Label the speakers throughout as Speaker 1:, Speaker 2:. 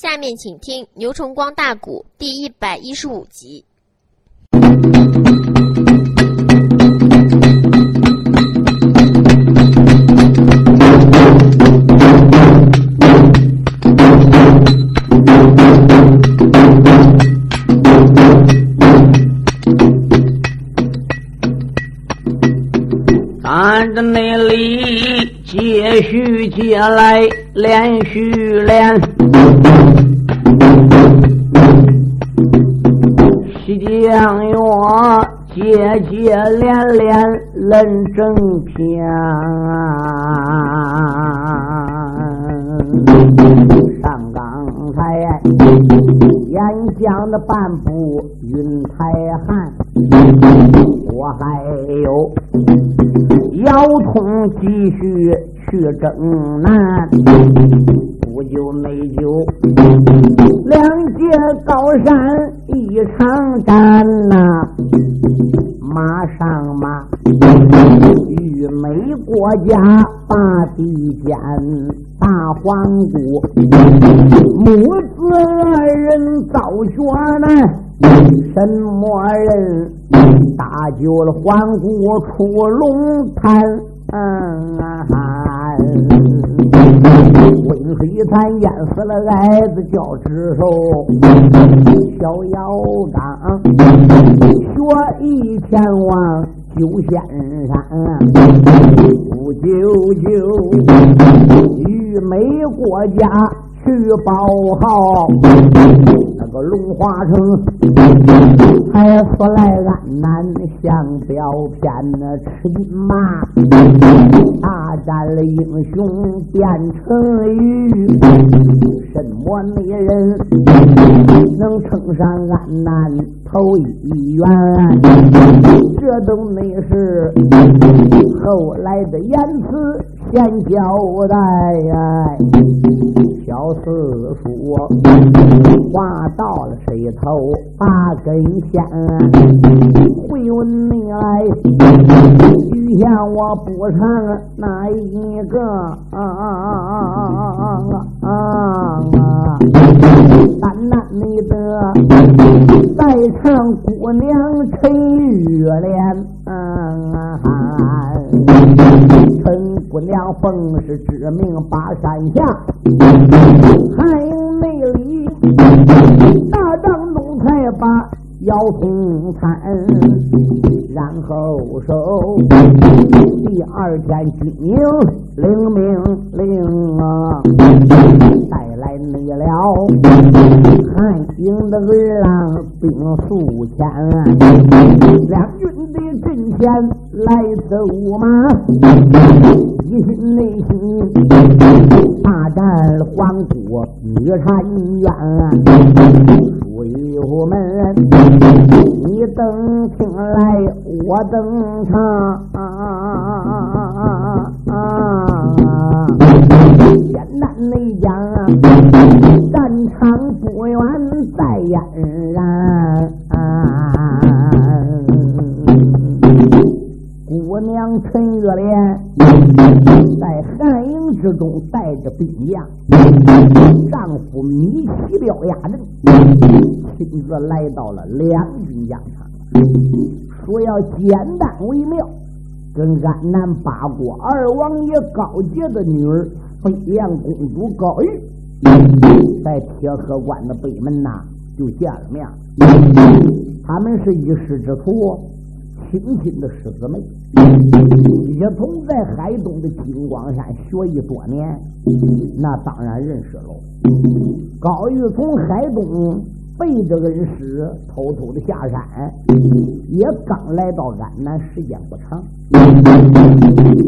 Speaker 1: 下面请听《牛崇光大鼓》第一百一十五集。
Speaker 2: 那里接续接来连续连，西江月接接连连论正篇，上刚才演讲的半部云台汉，我还有。腰痛继续去征南，不久没久，两界高山一场战呐，马上马，与美国家把地建大皇姑，母子二人遭绝难。什么人搭救了皇姑出龙潭？嗯啊温水潭淹死了矮子叫智寿，小姚刚学艺前往九仙山，不久就与美国家去报号。那个龙华城，还说来安南向标偏那吃金马，大战了英雄变成鱼，什么女人能称上安南头一员？这都没事后来的言辞先交代。小四叔话到了谁头八根线，会问你来，许下我补偿哪一个？啊啊啊啊啊啊啊啊！三难，唱姑娘陈玉莲。陈姑娘奉是知命八山下，嗨。把腰痛缠，然后收第二天军营领命令啊，带来内了汉营的儿郎兵数千，两军的阵前来走马。一心内心大战黄国女婵冤，书友们，你等听来我登场。简单的讲，战场不远在燕然。姑娘陈月莲在寒营之中带着兵将，丈夫米奇彪压阵，亲自来到了两军疆场，说要简单为妙，跟安南八国二王爷高杰的女儿飞燕公主高玉，在铁河关的北门呐就见了面，他们是一师之徒。亲亲的师姊妹，一同在海东的金光山学艺多年，那当然认识喽。高玉从海东背着恩师，偷偷的下山，也刚来到安南，时间不长。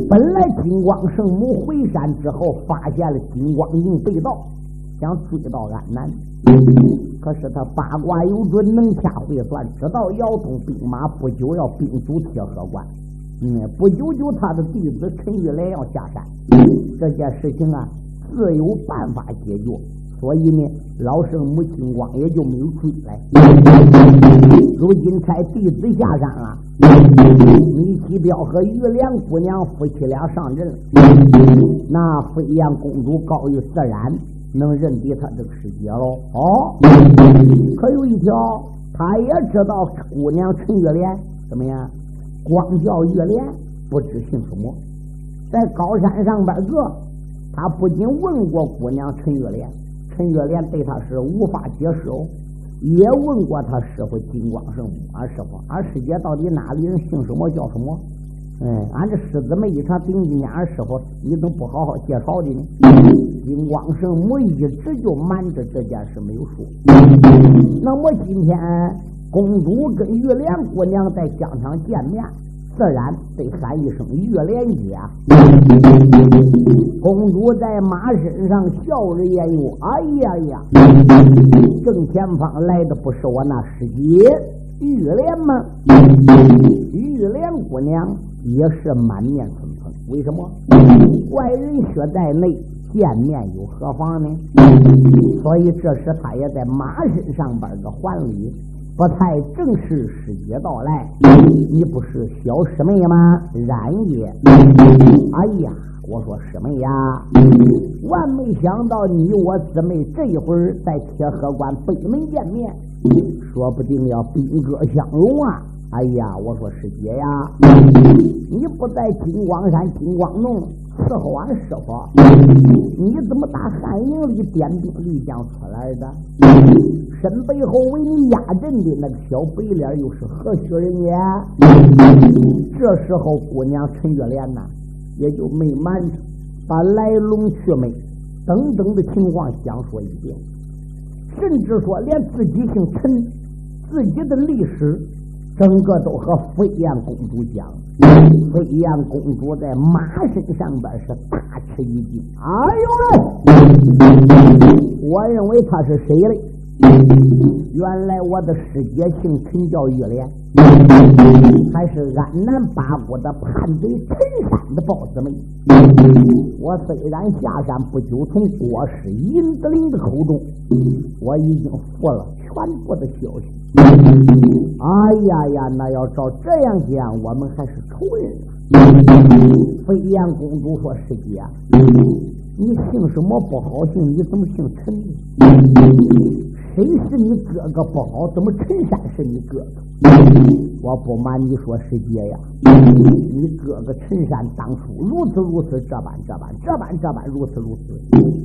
Speaker 2: 本来金光圣母回山之后，发现了金光营被盗，想追到安南。可是他八卦有准，能掐会算，知道姚通兵马不久要兵卒铁河关，嗯，不久就他的弟子陈玉来要下山，这件事情啊，自有办法解决。所以呢，老圣母金光也就没有追来。如今差弟子下山了，米七彪和玉莲姑娘夫妻俩上阵，那飞燕公主高玉自然。能认得他这个师姐喽。哦，可有一条，他也知道姑娘陈月莲怎么样？光叫月莲，不知姓什么。在高山上边个，他不仅问过姑娘陈月莲，陈月莲对他是无法接受。也问过他师傅金光圣母，俺师傅，俺师姐到底哪里人，姓什么，叫什么？嗯，俺这师姊妹一场顶一年，俺师傅你怎么不好好介绍的呢？金光圣母一直就瞒着这件事没有说。那么今天公主跟玉莲姑娘在疆场见面。自然得喊一声月莲姐。公主在马身上笑着言语：“哎呀呀，正前方来的不是我那师姐玉莲吗？玉莲姑娘也是满面春风。为什么？外人血在内，见面又何妨呢？所以这时他也在马身上边个还礼。”不太正是师姐到来，你不是小师妹吗？然也。哎呀，我说师妹呀，万没想到你我姊妹这一会儿在铁河关北门见面，说不定要兵戈相拥啊！哎呀，我说师姐呀，你不在金光山金光洞。伺候俺师傅，你怎么打汉营里点兵立将出来的？身背后为你压阵的那个小白脸又是何许人也？这时候，姑娘陈月莲呐，也就没瞒着，把来龙去脉等等的情况讲说一遍，甚至说连自己姓陈，自己的历史。整个都和飞燕公主讲，飞燕公主在马身上边是大吃一惊。哎呦喂！我认为他是谁嘞？原来我的师姐姓陈，叫玉莲，还是安南八国的叛贼陈山的豹子妹。我虽然下山不久，从国师尹子林的口中，我已经服了传播的消息。哎呀呀，那要照这样讲，我们还是仇人啊！飞燕公主说：“师姐，你姓什么不好姓？你怎么姓陈呢？”谁是你哥哥不好？怎么陈山是你哥哥？我不瞒你说，师姐呀，你哥哥陈山当初如此如此，这般这般，这般这般，如此如此，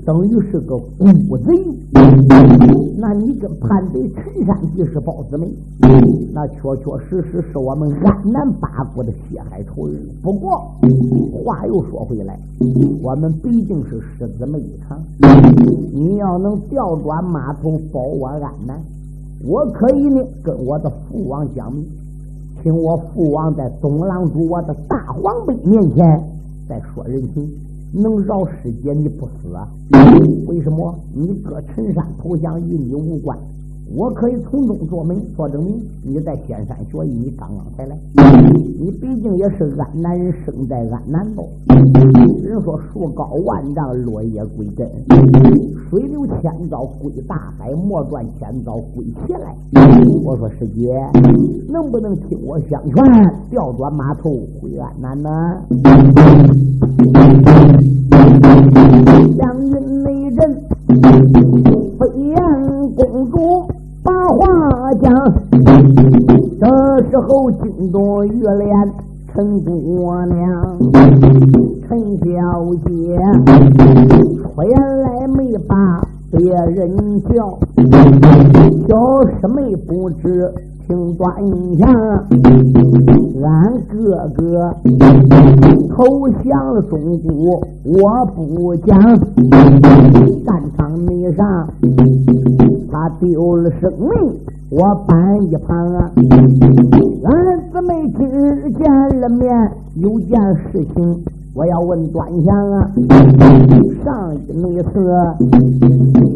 Speaker 2: 等于是个孤贼。那你跟叛贼陈山即是胞姊妹，那确确实实是我们安南八国的血海仇人。不过话又说回来，我们毕竟是师姊妹一场，你要能调转马头保。我安南，我可以呢，跟我的父王讲明，请我父王在东郎主我的大皇辈面前再说人情，能饶师姐你不死啊？为什么？你哥陈山投降与你无关。我可以从中做媒做证明，你在仙山学艺，你刚刚才来，你毕竟也是安南人，生在安南道。人说树高万丈，落叶归根；水流千遭归大海，莫断千遭归前来。我说师姐，能不能听我相劝，调转马头回安南呢？将军内阵，飞燕公主。把话讲，这时候惊动月莲陈姑娘，陈小姐，出来没把别人叫，小师妹不知。听端详，俺哥哥投降了中国，我不讲。战场内上，他丢了生命，我搬一旁啊。俺姊妹今日见了面，有件事情。我要问端详啊，上一次，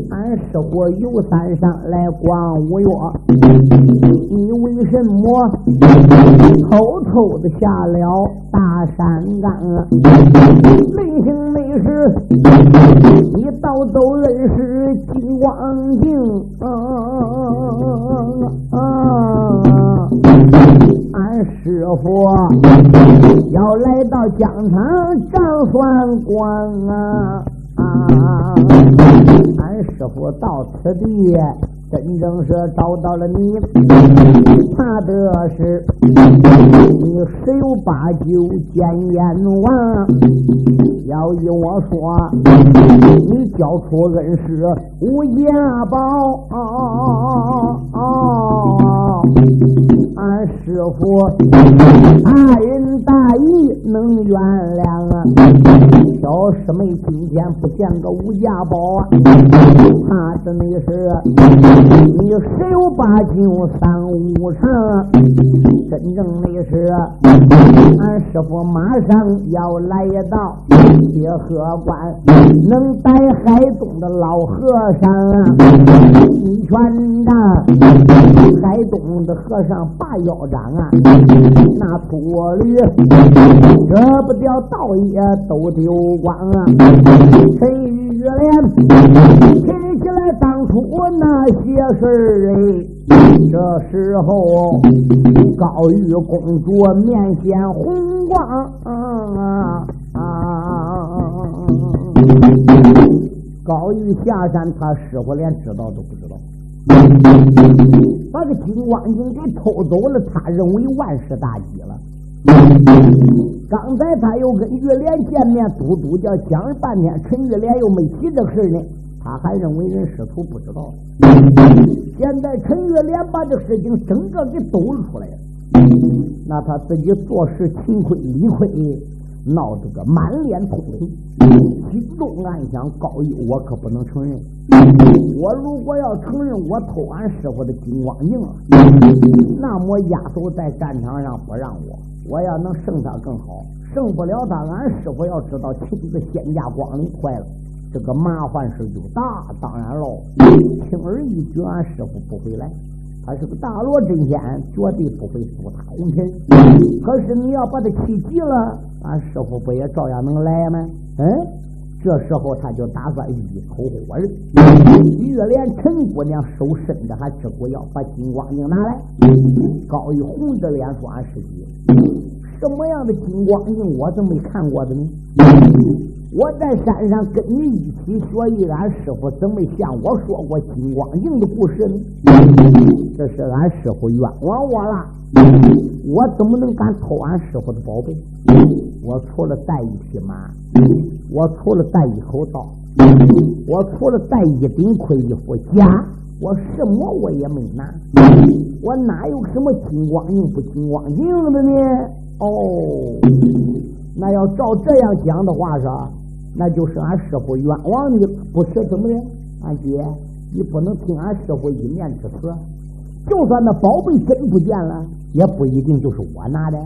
Speaker 2: 俺师傅游山上来逛五岳，你为什么偷偷的下了大山岗啊？没行没事，你倒都认识金光镜啊！俺师傅要来到疆场。掌算官啊俺师傅到此地。真正是找到了你，怕的是你十有八九见阎王。要依我说，你交出恩师无价宝。俺师傅大仁大义能原谅啊，小师妹今天不见个吴家宝啊，怕是你是。你十有八九三五成，真正的是俺师傅马上要来到铁河关，能带海东的老和尚，啊，你全的海东的和尚把腰斩啊！那秃驴遮不掉道爷都丢光啊！陈玉莲提起来当初那些。事儿哎，这时候高玉公主面显红光啊啊！高玉下山，他师傅连知道都不知道，把个金光镜给偷走了，他认为万事大吉了。刚才他又跟玉莲见面，嘟嘟叫讲了半天，陈玉莲又没提这事呢。他还认为人师徒不知道，现在陈玉莲把这事情整个给抖了出来了，那他自己做事勤亏理亏，闹得个满脸通红，心中暗想：高义，我可不能承认。我如果要承认我偷俺师傅的金光镜，那么押走在战场上不让我，我要能胜他更好，胜不了他，俺师傅要知道亲自仙家光临，坏了。这个麻烦事就大，当然喽，轻而易举，俺师傅不会来。他是个大罗真仙，绝对不会负他红尘。可是你要把他气急了，俺师傅不也照样能来吗？嗯，这时候他就打算一口活人。玉莲陈姑娘手伸着还吃苦药，把金光镜拿来。高玉红着脸说：“俺师弟，什么样的金光镜我怎么没看过的呢？”我在山上跟你一起学艺，俺师傅怎么向我说过金光镜的故事呢？这是俺师傅冤枉我了，我怎么能敢偷俺师傅的宝贝？我除了带一匹马，我除了带一口刀，我除了带一顶盔一副甲，我什么我也没拿，我哪有什么金光镜不金光镜的呢？哦，那要照这样讲的话，是吧？那就是俺师傅冤枉你，不是怎么的？俺姐，你不能听俺师傅一面之词。就算那宝贝真不见了，也不一定就是我拿的。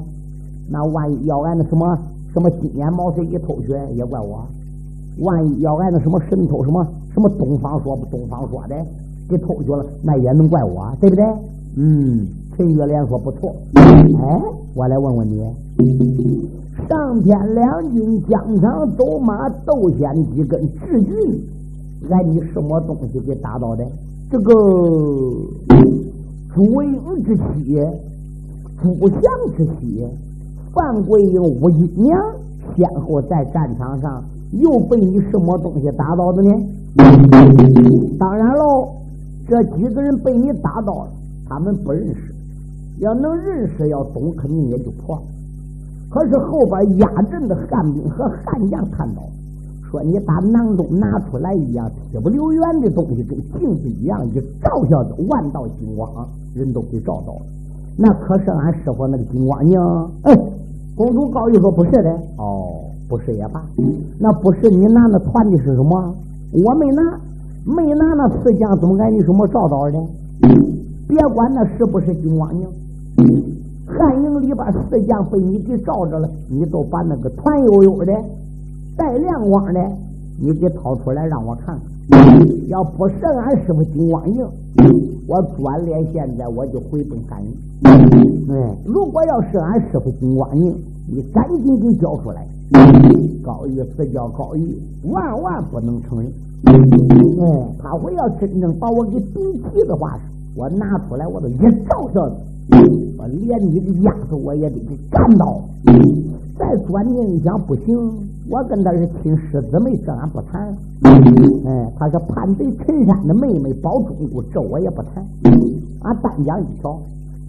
Speaker 2: 那万一要俺那什么什么金眼毛贼给偷去，也怪我。万一要俺那什么神偷什么什么东方说不东方说的给偷去了，那也能怪我，对不对？嗯，陈月莲说不错。哎，我来问问你。上天两军疆场走马斗仙几根至军，挨你什么东西给打倒的？这个朱英之妻、朱祥之妻范桂英、吴金娘，先后在战场上又被你什么东西打倒的呢？当然喽，这几个人被你打倒了，他们不认识。要能认识，要懂，肯定也就破了。可是后边压阵的汉兵和汉将看到，说你打囊中拿出来一样铁不留圆的东西，跟镜子一样，一照下子万道金光，人都给照到了。那可是俺师傅那个金光娘？哎，公主高玉说不是的。哦，不是也罢。那不是你拿那团的是什么？我没拿，没拿那四将，怎么敢你什么照到的？别管那是不是金光呢？汉营里边四将被你给罩着了，你都把那个团悠悠的、带亮光的，你给掏出来让我看看。要不是俺师傅金光营，我转脸现在我就回奔汉营。哎，如果要是俺师傅金光营，你赶紧给交出来。高玉死叫高玉，万万不能承认。哎，他会要真正把我给顶起的话，我拿出来我都一照下子。连你的丫头我也得给干倒。再转念一想，不行，我跟他是亲师姊妹，这俺不谈。哎，他是叛贼陈山的妹妹保中姑，这我也不谈。俺单讲一条，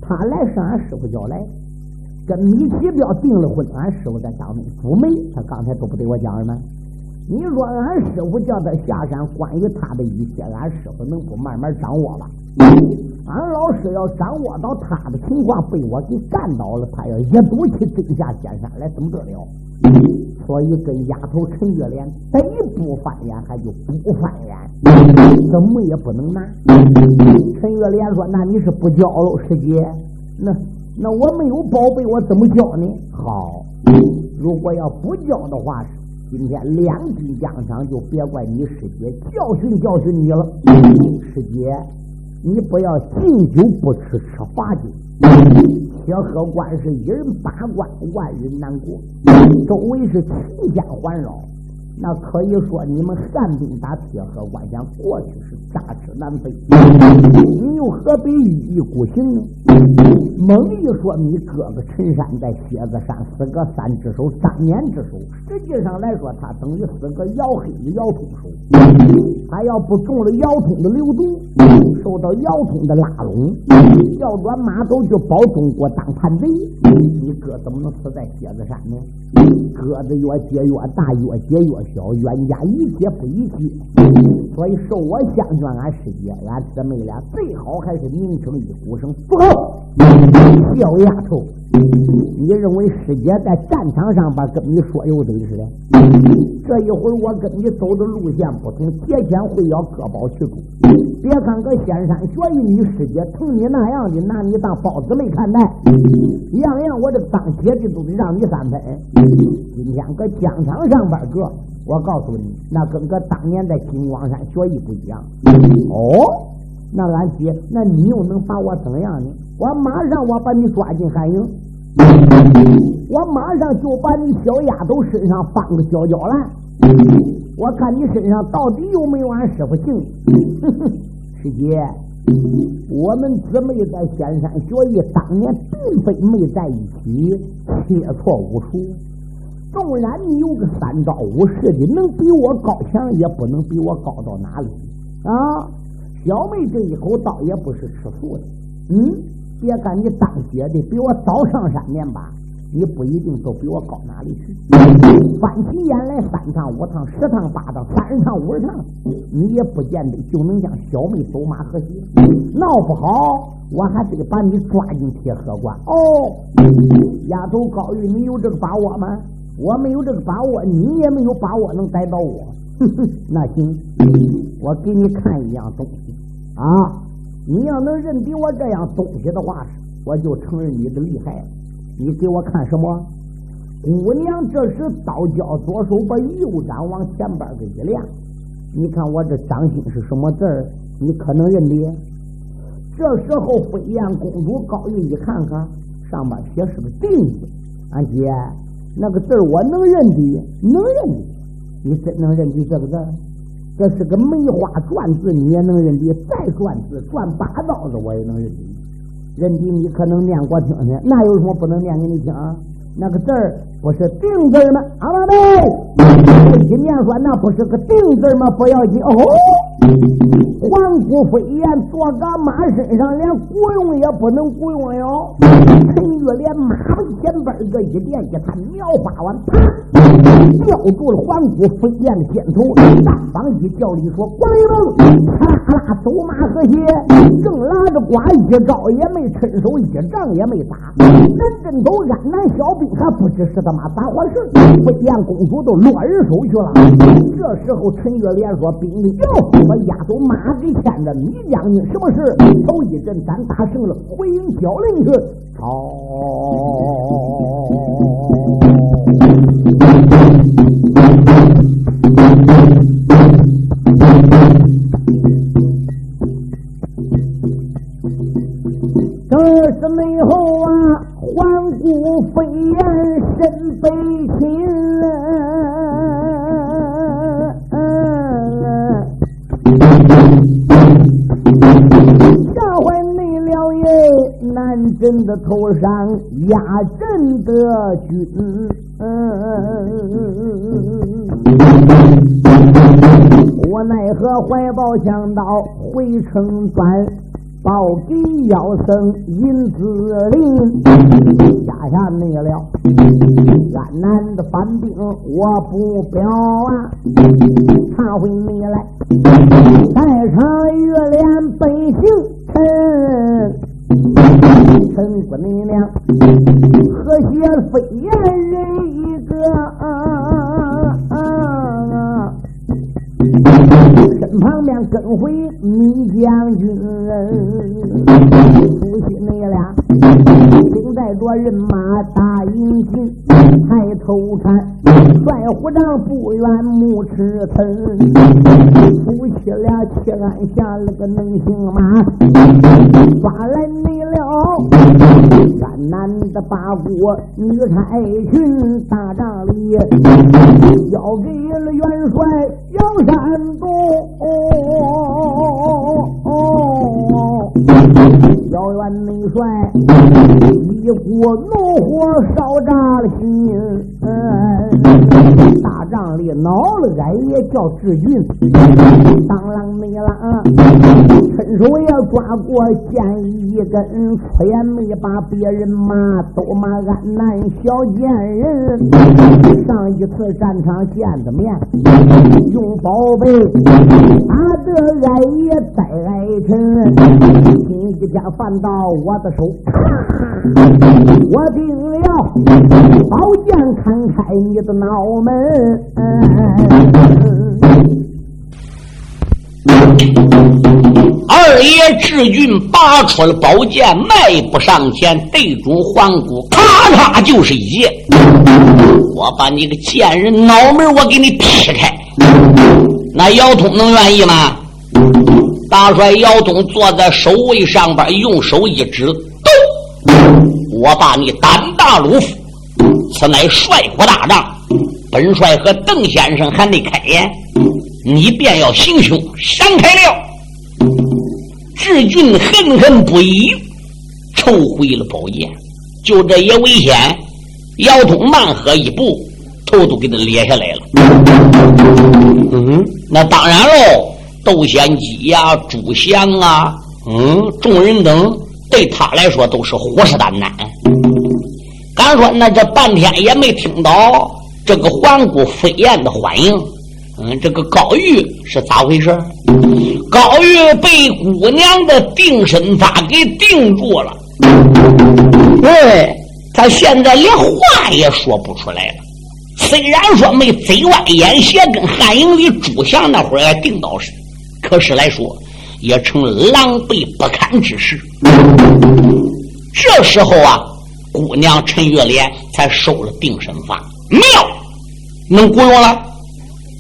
Speaker 2: 他来是俺师傅叫来，跟米奇彪订了婚，俺师傅在家中赴媒。他刚才都不对我讲了吗？你说俺师傅叫他下山，关于他的一切，俺师傅能不慢慢掌握吧？俺老师要掌握到他的情况，被我给干倒了，他要一赌气真下仙山来，怎么得了？所以跟丫头陈月莲得不翻眼，还就不翻眼，怎么也不能拿。陈月莲说：“那你是不教喽，师姐？那那我没有宝贝，我怎么教呢？好，如果要不教的话，今天两军疆场就别怪你师姐教训教训你了，师姐。”你不要敬酒不吃吃罚酒，吃喝官是一人八关，万人难过。周围是群家环绕。那可以说，你们汉兵打铁河关，想过去是插翅难飞。你又何必一意孤行呢？猛一说，你哥哥陈山在蝎子山死个三只手，三年之手。实际上来说，他等于死个姚黑的姚通手。他要不中了姚通的流毒，受到姚通的拉拢，调转马头去保中国当叛贼，你哥怎么能死在蝎子山呢？个子越结越大，越结越。小冤家一结不一结，所以受我相劝，俺师姐、俺姊妹俩最好还是名声一鼓声。不好，小丫头，你认为师姐在战场上边跟你说有得似的？这一会儿我跟你走的路线不同，节前会要各保其主。别看个仙山学艺，你师姐疼你那样的，拿你当包子没看待，样样我这当姐的都得让你三分。今天搁疆场上班哥。我告诉你，那跟个当年在金光山学艺不一样。哦，那俺姐，那你又能把我怎么样呢？我马上我把你抓进寒营，我马上就把你小丫头身上放个焦焦烂。我看你身上到底有没有俺师傅姓？师姐，我们姊妹在仙山学艺，当年并非没在一起，切磋武术。纵然你有个三招五式的，能比我高强，也不能比我高到哪里啊！小妹这一口刀也不是吃素的。嗯，别看你当姐的比我早上山年吧，你不一定都比我高哪里去。翻起眼来，三趟五趟，十趟八趟，三十趟五十趟，你也不见得就能将小妹走马河西。闹不好，我还得把你抓进铁河关。哦，丫头高玉，你有这个把握吗？我没有这个把握，你也没有把握能逮到我。那行，我给你看一样东西啊！你要能认得我这样东西的话，我就承认你的厉害了。你给我看什么？姑娘，这时刀交左手，把右掌往前边给一亮。你看我这掌心是什么字儿？你可能认得。这时候飞燕公主高玉一看看，上面写是个“定”字，俺姐。那个字我能认的，能认的，你真能认的这个字？这是个梅花篆字，你也能认的；再篆字，篆八道子，我也能认的。认的你可能念过听听，那有什么不能念给你听？啊那个字儿不是定字吗？阿妈妹，一念说那不是个定字吗？不要紧哦。环顾飞燕坐个马身上，连雇佣也不能雇佣哟。陈玉莲马前边个一点一探，苗发完，啪，吊住了环顾飞燕的肩头。大方一叫里说：“关云咔啦啦走马河西，正拉着瓜一招也没趁手，一仗也没打。人阵头安南小兵还不知是他妈咋回事。飞燕公主都落人手去了。这时候陈玉莲说：“兵力哟，我押走马。”给牵着米将军，什么事？头一阵咱打胜了，回营交令去。好，这是内后啊，环顾飞燕身悲情。人！的头上压阵的军。
Speaker 3: 我奈何怀抱香刀回城转，报给妖僧银子令，家下没了。安南的反兵我不表啊，他回你来，带上月亮本性臣。陈姑娘，和谐飞燕人一个，旁边跟回米将军，夫妻你俩领带着人马大营进，抬头看帅虎帐不远木池村，夫妻俩齐安下了个能行马，抓来你了，山南的八国女差群大帐里交给了元帅杨山东。哦小元内帅一股怒火烧炸了心，大帐里恼了俺也叫志军，当啷没啷，伸手也抓过剑一根，出言没把别人骂，都骂俺南小贱人。上一次战场见的面，用宝贝打得俺也呆挨沉，今一天犯到我的手，我定要宝剑砍开你的脑门。
Speaker 2: 二爷志俊拔出了宝剑，迈步上前，对准黄谷，咔嚓就是一剑。我把你个贱人脑门我给你劈开。那姚通能愿意吗？大帅姚通坐在守卫上边，用手一指：“都！我把你胆大如虎，此乃帅府大帐，本帅和邓先生还没开言，你便要行凶，闪开了！”志俊恨恨不已，抽回了宝剑。就这也危险，姚通慢喝一步，头都给他裂下来了。嗯，那当然喽。窦仙姬呀，朱祥啊，嗯，众人等对他来说都是虎视眈眈。敢说那这半天也没听到这个环顾飞燕的欢迎。嗯，这个高玉是咋回事？高玉被姑娘的定身法给定住了。哎，他现在连话也说不出来了。虽然说没贼歪眼斜，跟汉营里朱祥那会儿定到是。可是来说，也成狼狈不堪之事。这时候啊，姑娘陈月莲才收了定身法，妙，能雇佣了，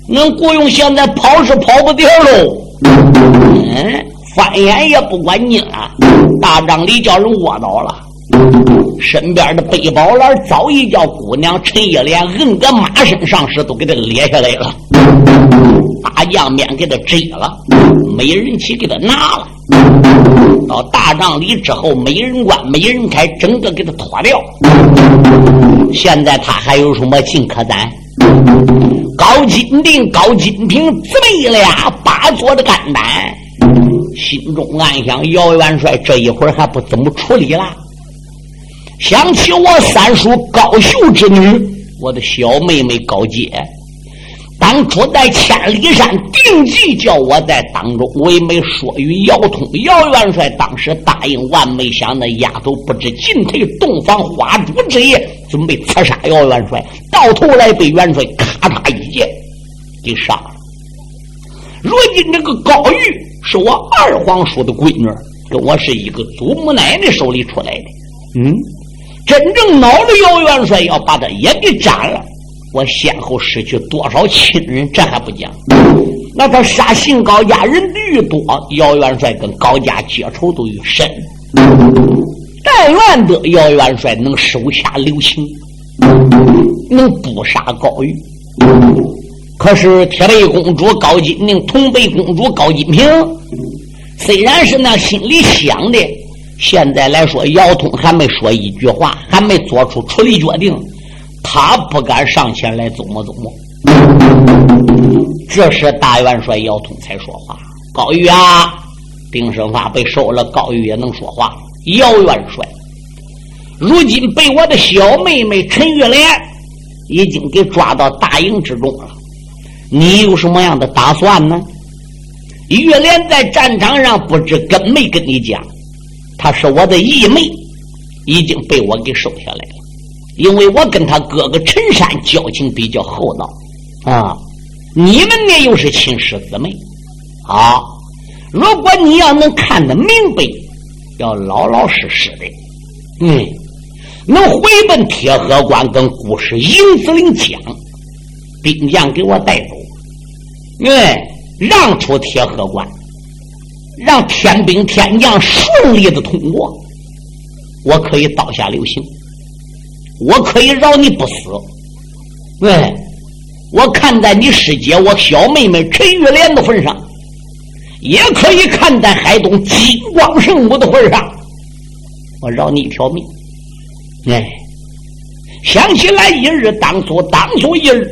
Speaker 2: 能雇佣，现在跑是跑不掉喽。嗯，翻眼也不管你了，大帐里叫人窝倒了，身边的背包篮早已叫姑娘陈月莲摁个马身上时都给他裂下来了。大将面给他摘了，没人起给他拿了。到大帐里之后，没人关，没人开，整个给他脱掉。现在他还有什么劲可攒？高金定、高金平姊妹俩把坐的肝胆，心中暗想：姚元帅这一会儿还不怎么处理了。想起我三叔高秀之女，我的小妹妹高洁。当初在千里山定计，叫我在当中，我也没说与姚通、姚元帅。当时答应，万没想那丫头不知进退，洞房花烛之夜，准备刺杀姚元帅，到头来被元帅咔嚓一剑给杀了。如今这个高玉是我二皇叔的闺女，跟我是一个祖母奶奶手里出来的。嗯，真正恼了姚元帅，要把他也给斩了。我先后失去多少亲人，这还不讲。那他杀姓高家人的愈多，姚元帅跟高家结仇都愈深。但愿得姚元帅能手下留情，能不杀高玉。可是铁背公主高金宁、铜背公主高金平，虽然是那心里想的，现在来说，姚通还没说一句话，还没做出处理决定。他不敢上前来琢磨琢磨。这时大元帅姚通才说话：“高玉啊，丁生发被收了，高玉也能说话。姚元帅，如今被我的小妹妹陈玉莲已经给抓到大营之中了，你有什么样的打算呢？”玉莲在战场上不知跟没跟你讲，她是我的义妹，已经被我给收下来了。因为我跟他哥哥陈山交情比较厚道啊，你们呢又是亲师姊妹，好，如果你要能看得明白，要老老实实的，嗯，能回奔铁河关跟顾氏营子岭讲，兵将给我带走，哎，让出铁河关，让天兵天将顺利的通过，我可以刀下留情。我可以饶你不死，喂！我看在你师姐我小妹妹陈玉莲的份上，也可以看在海东金光圣母的份上，我饶你一条命。哎，想起来一日当初，当初一日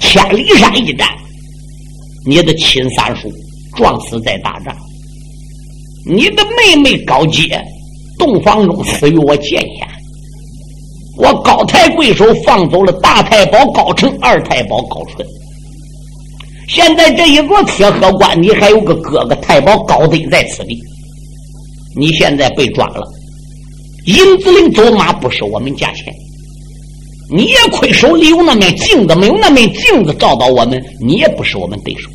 Speaker 2: 千里山一战，你的亲三叔撞死在大帐，你的妹妹高洁洞房中死于我剑下。我高抬贵手放走了大太保高成、二太保高淳。现在这一座铁盒关，你还有个哥哥太保高德在此地。你现在被抓了，银子岭走马不是我们价钱。你也亏手里有那面镜子，没有那面镜子照到我们，你也不是我们对手。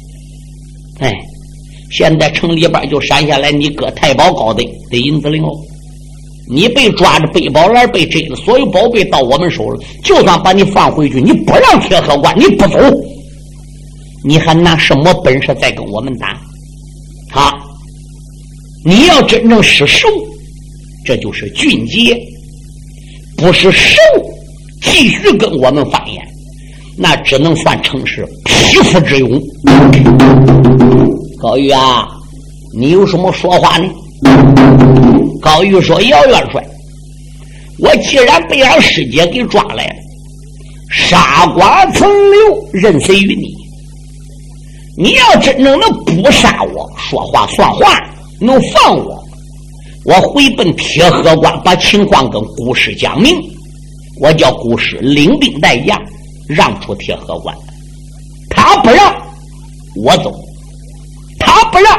Speaker 2: 哎，现在城里边就闪下来你哥太保高德的银子岭哦。你被抓着背包篮被摘了，所有宝贝到我们手了。就算把你放回去，你不让铁河关，你不走，你还拿什么本事再跟我们打？啊！你要真正是手，这就是俊杰；不是手，继续跟我们翻眼，那只能算成是匹夫之勇。高玉啊，你有什么说话呢？高玉说：“姚元帅，我既然被俺师姐给抓来了，杀剐从留，任谁于你？你要真正能不杀我，说话算话，能放我，我回奔铁河关，把情况跟顾氏讲明。我叫顾氏领兵带将，让出铁河关。他不让我走，他不让。”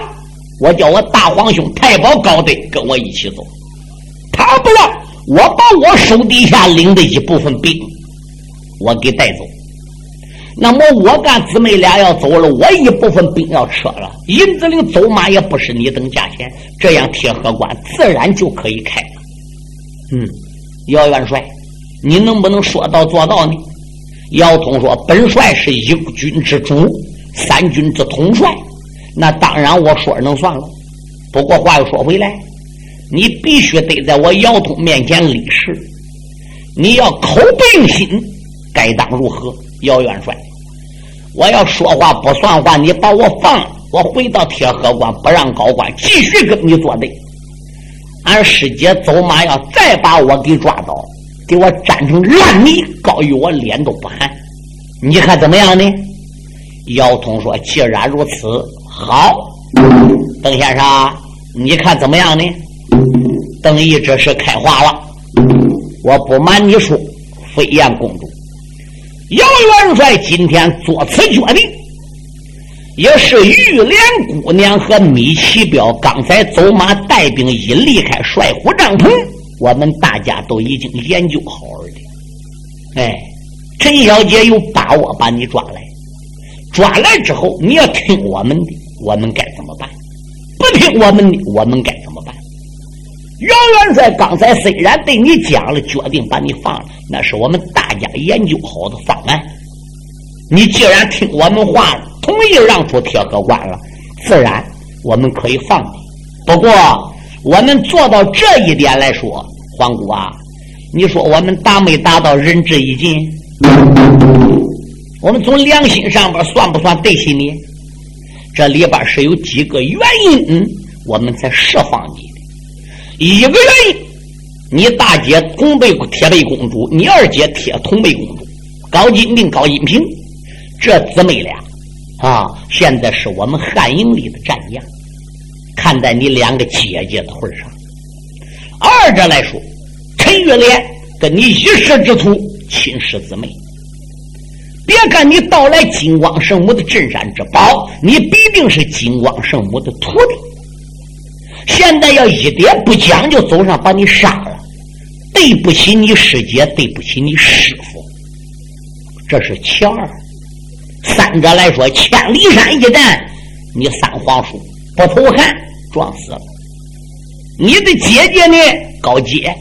Speaker 2: 我叫我大皇兄太保高德跟我一起走，他不让我把我手底下领的一部分兵，我给带走。那么我干姊妹俩要走了，我一部分兵要撤了，银子岭走马也不是你等价钱，这样铁河关自然就可以开了。嗯，姚元帅，你能不能说到做到呢？姚通说：“本帅是一军之主，三军之统帅。”那当然，我说能算了。不过话又说回来，你必须得在我姚通面前立誓，你要口不应心，该当如何？姚元帅，我要说话不算话，你把我放了，我回到铁河关，不让高官继续跟你作对。俺师姐走马要再把我给抓到，给我粘成烂泥，高于我脸都不寒。你看怎么样呢？姚通说：“既然如此。”好，邓先生，你看怎么样呢？邓毅这是开话了，我不瞒你说，飞燕公主，姚元帅今天做此决定，也是玉莲姑娘和米奇彪刚才走马带兵一离开帅府帐篷，我们大家都已经研究好了的。哎，陈小姐有把握把你抓来，抓来之后你要听我们的。我们该怎么办？不听我们的，我们该怎么办？姚元帅刚才虽然对你讲了，决定把你放了，那是我们大家研究好的方案。你既然听我们话了，同意让出铁河关了，自然我们可以放你。不过，我们做到这一点来说，黄姑啊，你说我们达没达到仁至义尽？我们从良心上边算不算对起你？这里边是有几个原因，我们才释放你的。一个原因，你大姐同贝铁背公主，你二姐铁同贝公主，高金定、高金平，这姊妹俩啊，现在是我们汉营里的战将。看在你两个姐姐的份上，二者来说，陈玉莲跟你一世之徒，亲师姊妹。别看你盗来金光圣母的镇山之宝，你必定是金光圣母的徒弟。现在要一点不讲究，走上把你杀了，对不起你师姐，对不起你师傅。这是其二。三者来说，千里山一战，你三皇叔不投汉。撞死了，你的姐姐呢？高洁，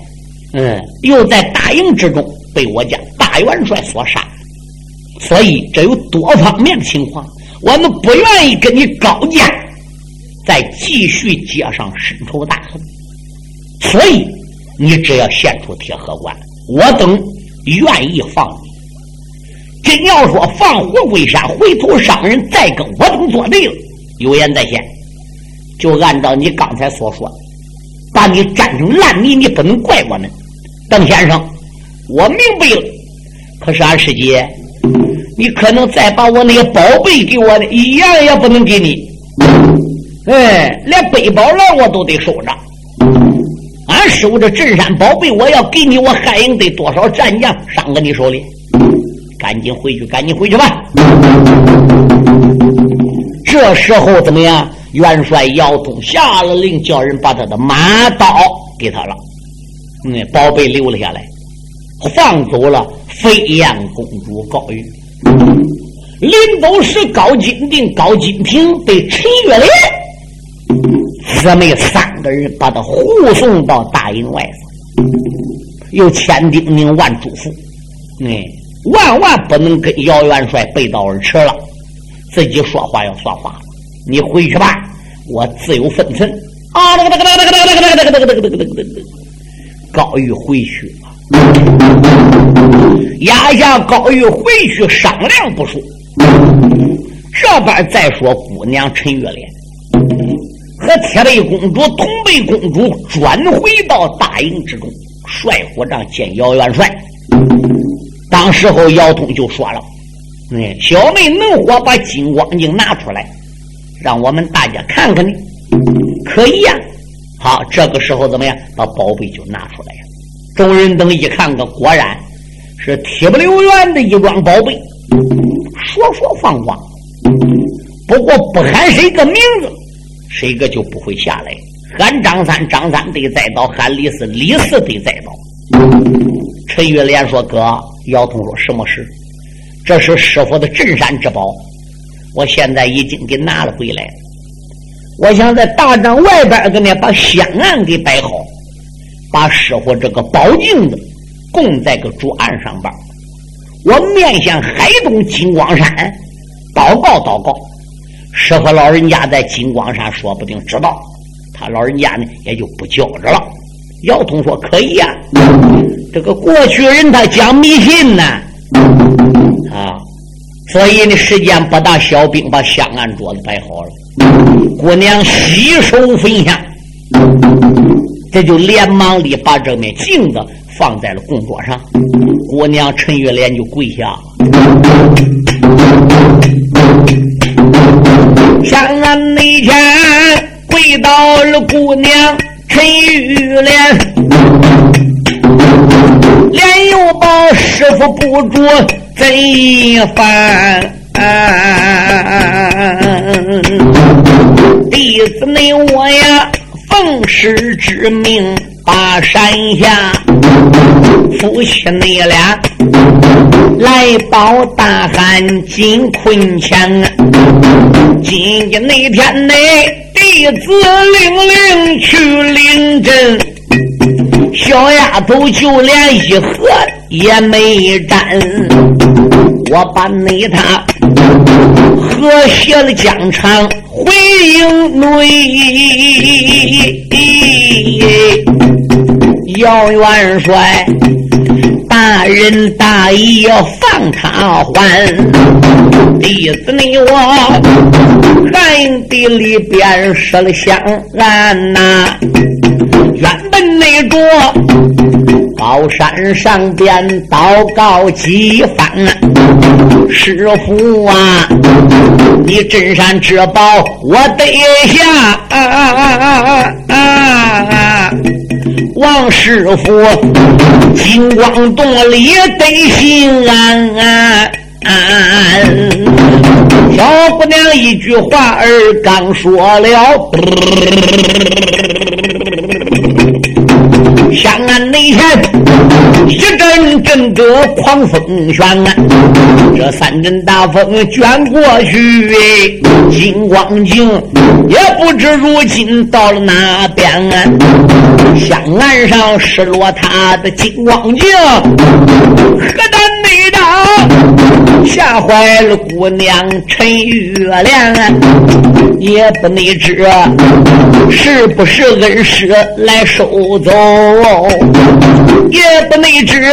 Speaker 2: 嗯，又在大营之中被我家大元帅所杀，所以这有多方面的情况，我们不愿意跟你高见再继续结上深仇大恨，所以你只要献出铁盒关，我等愿意放你。真要说放虎归山，回头伤人，再跟我等作对了，有言在先。就按照你刚才所说，把你粘成烂泥，你不能怪我们，邓先生，我明白了。可是俺师姐，你可能再把我那个宝贝给我的，一样也不能给你。哎，连背包篮我都得收着。俺收着镇山宝贝，我要给你，我汉营得多少战将伤在你手里？赶紧回去，赶紧回去吧。这时候怎么样？元帅姚通下了令，叫人把他的马刀给他了，嗯，宝贝留了下来，放走了飞燕公主高玉。临走时，高金定、高金平被陈月莲姊妹三个人把他护送到大营外头，又千叮咛万嘱咐，哎，万万不能跟姚元帅背道而驰了，自己说话要算话。你回去吧，我自有分寸。啊，那个那个那个那个那个那个那个那个那个那个那个高玉回去了，压下高玉回去商量不说。这边再说姑娘陈月莲和铁背公主、铜背公主转回到大营之中，帅府帐见姚元帅。当时候姚通就说了：“嗯，小妹能否把金光镜拿出来？”让我们大家看看呢，可以呀。好，这个时候怎么样？把宝贝就拿出来呀。众人等一看个，果然是铁不留原的一桩宝贝，说说放光。不过不喊谁个名字，谁个就不会下来。喊张三，张三得再到；喊李四，李四得再到。陈玉莲说：“哥。”姚通说：“什么事？这是师傅的镇山之宝。”我现在已经给拿了回来，我想在大帐外边给你把香案给摆好，把师傅这个宝镜子供在个桌案上边。我面向海东金光山祷告祷告，师傅老人家在金光山说不定知道，他老人家呢也就不叫着了。姚通说可以呀，这个过去人他讲迷信呢，啊。所以呢，时间不大，小兵把香案桌子摆好了。姑娘洗手焚香，这就连忙的把这面镜子放在了供桌上。姑娘陈玉莲就跪下，香案那天跪到了姑娘陈玉莲，连又把师傅不住。贼犯，弟子你我呀，奉师之命把山下夫妻你俩来保大汉金坤强。今天那天内，弟子领令去领阵，小丫头就连一盒也没沾。我把你他和谐了疆场回营内，姚元帅大人大义要放他还，弟子你我汉地里边设了香案呐。原本那着高山上边祷告几番，师傅啊，你镇山之宝我得下，王师傅金光洞里得心安。小姑娘一句话儿刚说了，香岸内前一阵阵的狂风旋啊，这三阵大风卷过去，金光镜也不知如今到了哪边啊。香岸上失落他的金光镜，何等美大！吓坏了姑娘陈玉莲，也不内知是不是恩师来收走，也不内知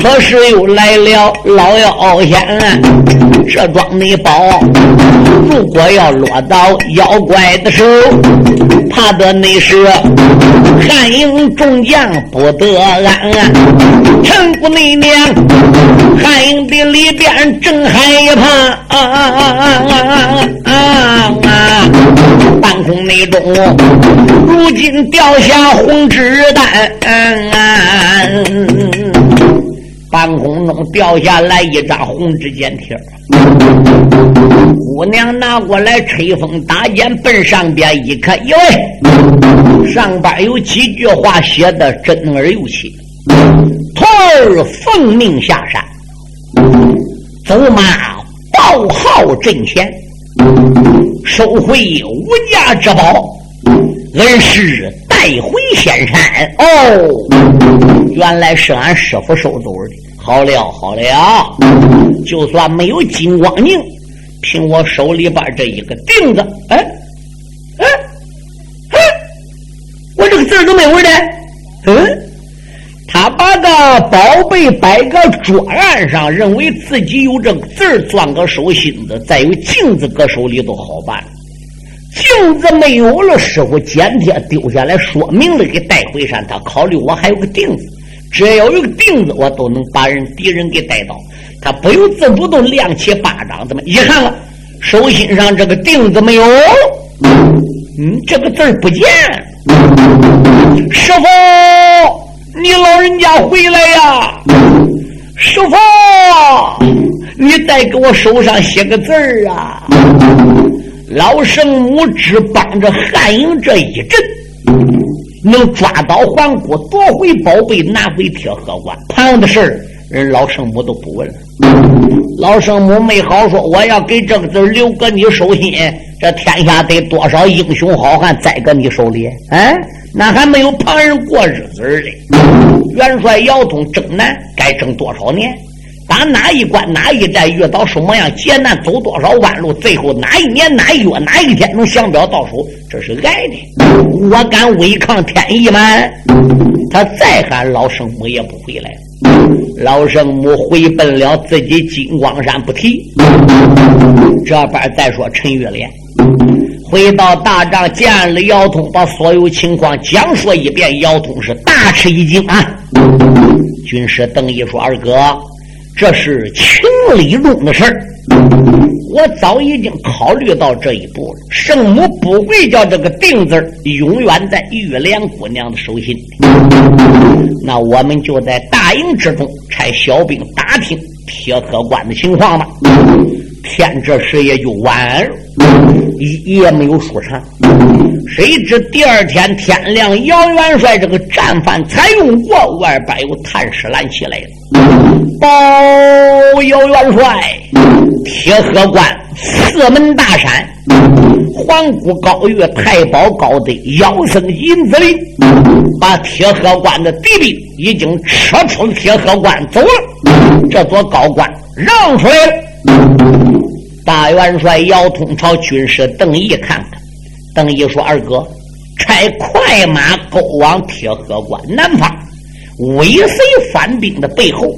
Speaker 2: 可是又来了老妖仙。这装内宝如果要落到妖怪的手，怕的那是汉营众将不得安。陈姑娘汉营的里。边正害怕啊啊啊啊啊啊！啊半空内中，如今掉下红纸单，半空中掉下来一张红纸笺贴姑娘拿过来吹风打箭，奔上边一看，哟，上边有几句话写的真而又切：徒儿奉命下山。走马报号阵前，收回无价之宝，恩师带回仙山。哦，原来是俺师傅收走的。好了好了，就算没有金光宁，凭我手里边这一个钉子，哎哎哎，我这个字都没有的，个宝贝摆个桌案上，认为自己有这个字儿攥个手心子，再有镜子搁手里都好办。镜子没有了，师傅剪贴丢下来，说明了给带回山。他考虑我还有个钉子，只要有个钉子，我都能把人敌人给带到。他不由自主都亮起巴掌，怎么一看了手心上这个钉子没有？嗯，这个字儿不见，师傅。你老人家回来呀，师傅，你再给我手上写个字儿啊！老圣母只帮着汉营这一阵，能抓到皇姑，夺回宝贝，拿回铁盒关。旁的事儿，人老圣母都不问了。老圣母没好说，我要给这个字留搁你手心，这天下得多少英雄好汉栽搁你手里？啊？那还没有旁人过日子呢。元帅姚通征南该征多少年？打哪一关哪一战遇到什么样劫难，走多少弯路？最后哪一年哪一月哪一天能降表到手？这是挨的。我敢违抗天意吗？他再喊老圣母也不回来。老圣母回奔了自己金光山不提。这边再说陈玉莲。回到大帐见了姚通，把所有情况讲述一遍。姚通是大吃一惊啊！军师邓毅说：“二哥，这是情理中的事儿，我早已经考虑到这一步了。圣母不会叫这个定字永远在玉莲姑娘的手心里。那我们就在大营之中差小兵打听铁河关的情况吧。”天这时也就晚了，也没有说长。谁知第二天天亮，姚元帅这个战犯才用过，外边有探视拦起来了。报姚元帅，铁河关四门大山，皇姑高月太保高德妖僧银子林，把铁河关的敌兵已经撤出铁河关走了，这座高关让出来了。大元帅姚通朝军师邓毅看看，邓毅说：“二哥，差快马勾往铁河关南方，尾随反兵的背后，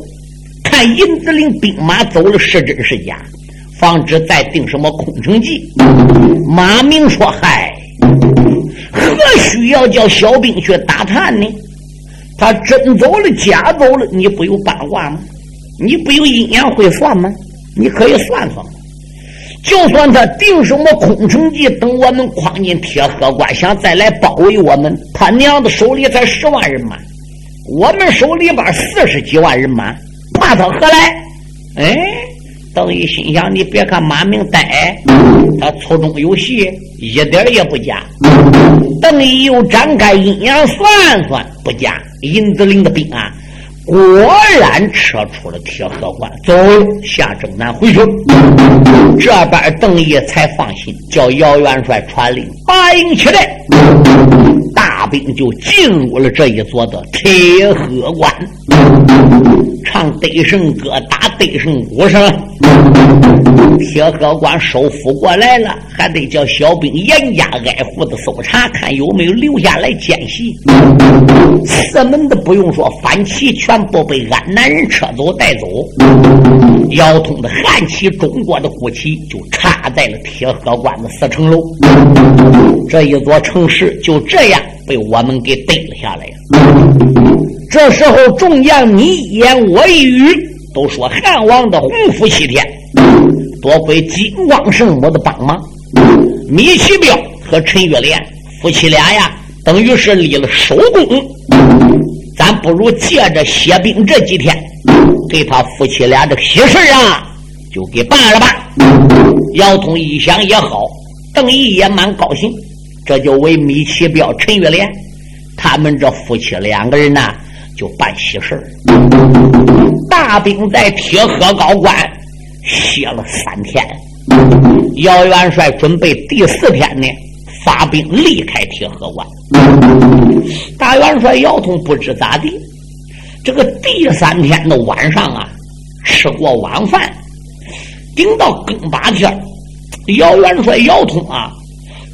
Speaker 2: 看银子岭兵马走了是真是假，防止再定什么空城计。”马明说：“嗨，何需要叫小兵去打探呢？他真走了，假走了，你不有八卦吗？你不有阴阳会算吗？你可以算算。就算他定什么空城计，等我们诓进铁河关，想再来包围我们，他娘的手里才十万人马，我们手里边四十几万人马，怕他何来？哎，邓毅心想：你别看马明呆，他粗中有细，一点也不假。邓毅又展开阴阳算算，不假。银子岭的兵啊！果然撤出了铁河关，走下正南回去。这边邓毅才放心，叫姚元帅传令，八营起来，大兵就进入了这一座的铁河关。唱得胜歌，打得胜鼓声。铁河关收复过来了，还得叫小兵严加挨户的搜查，看有没有留下来奸细。四门的不用说，反旗全部被安南人撤走带走。姚通的汉旗，中国的国旗就插在了铁河关的四城楼。这一座城市就这样被我们给逮了下来了。这时候，众将你一言我一语，都说汉王的洪福西天，多亏金光圣母的帮忙。米奇彪和陈月莲夫妻俩呀，等于是立了首功。咱不如借着歇兵这几天，给他夫妻俩这喜事啊，就给办了吧。姚通一想也好，邓毅也蛮高兴，这就为米奇彪、陈月莲他们这夫妻两个人呐。就办喜事儿，大兵在铁河高关歇了三天。姚元帅准备第四天呢，发兵离开铁河关。大元帅姚通不知咋地，这个第三天的晚上啊，吃过晚饭，顶到更八天，姚元帅姚通啊，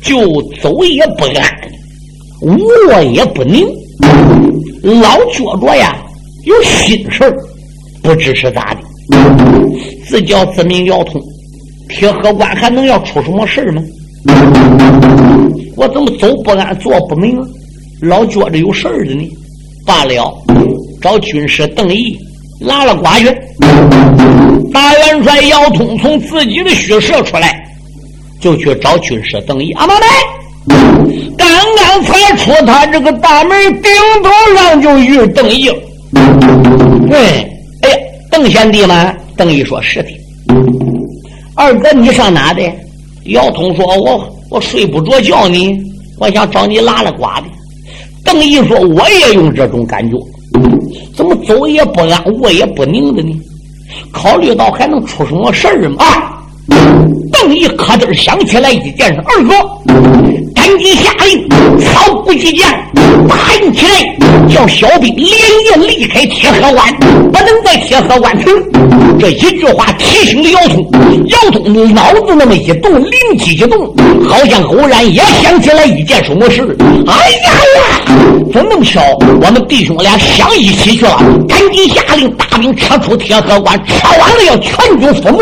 Speaker 2: 就走也不安，卧也不宁。老觉着呀，有心事儿，不知是咋的。自叫自命姚通，铁河关还能要出什么事儿吗？我怎么走不安，坐不明？老觉着有事儿的呢。罢了，找军师邓毅拉了寡去。大元帅姚通从自己的虚设出来，就去找军师邓毅。阿妈来。刚刚才出他这个大门，顶头上就遇邓毅。对，哎呀，邓贤弟吗？邓毅说是的。二哥，你上哪的？姚通说：“我我睡不着觉呢，我想找你拉拉呱的。”邓毅说：“我也有这种感觉，怎么走也不安，卧也不宁的呢？考虑到还能出什么事儿吗？”！邓毅咯噔想起来一件事，二哥。赶紧下令，曹不举将，打营起来，叫小兵连夜离开铁河关，不能在铁河关停。这一句话提醒了姚通，姚通脑子那么一动，灵机一动，好像偶然也想起来一件什么事。哎呀呀，怎么那么巧？我们弟兄俩想一起去了，赶紧下令，大兵撤出铁河关，撤完了要全军覆没。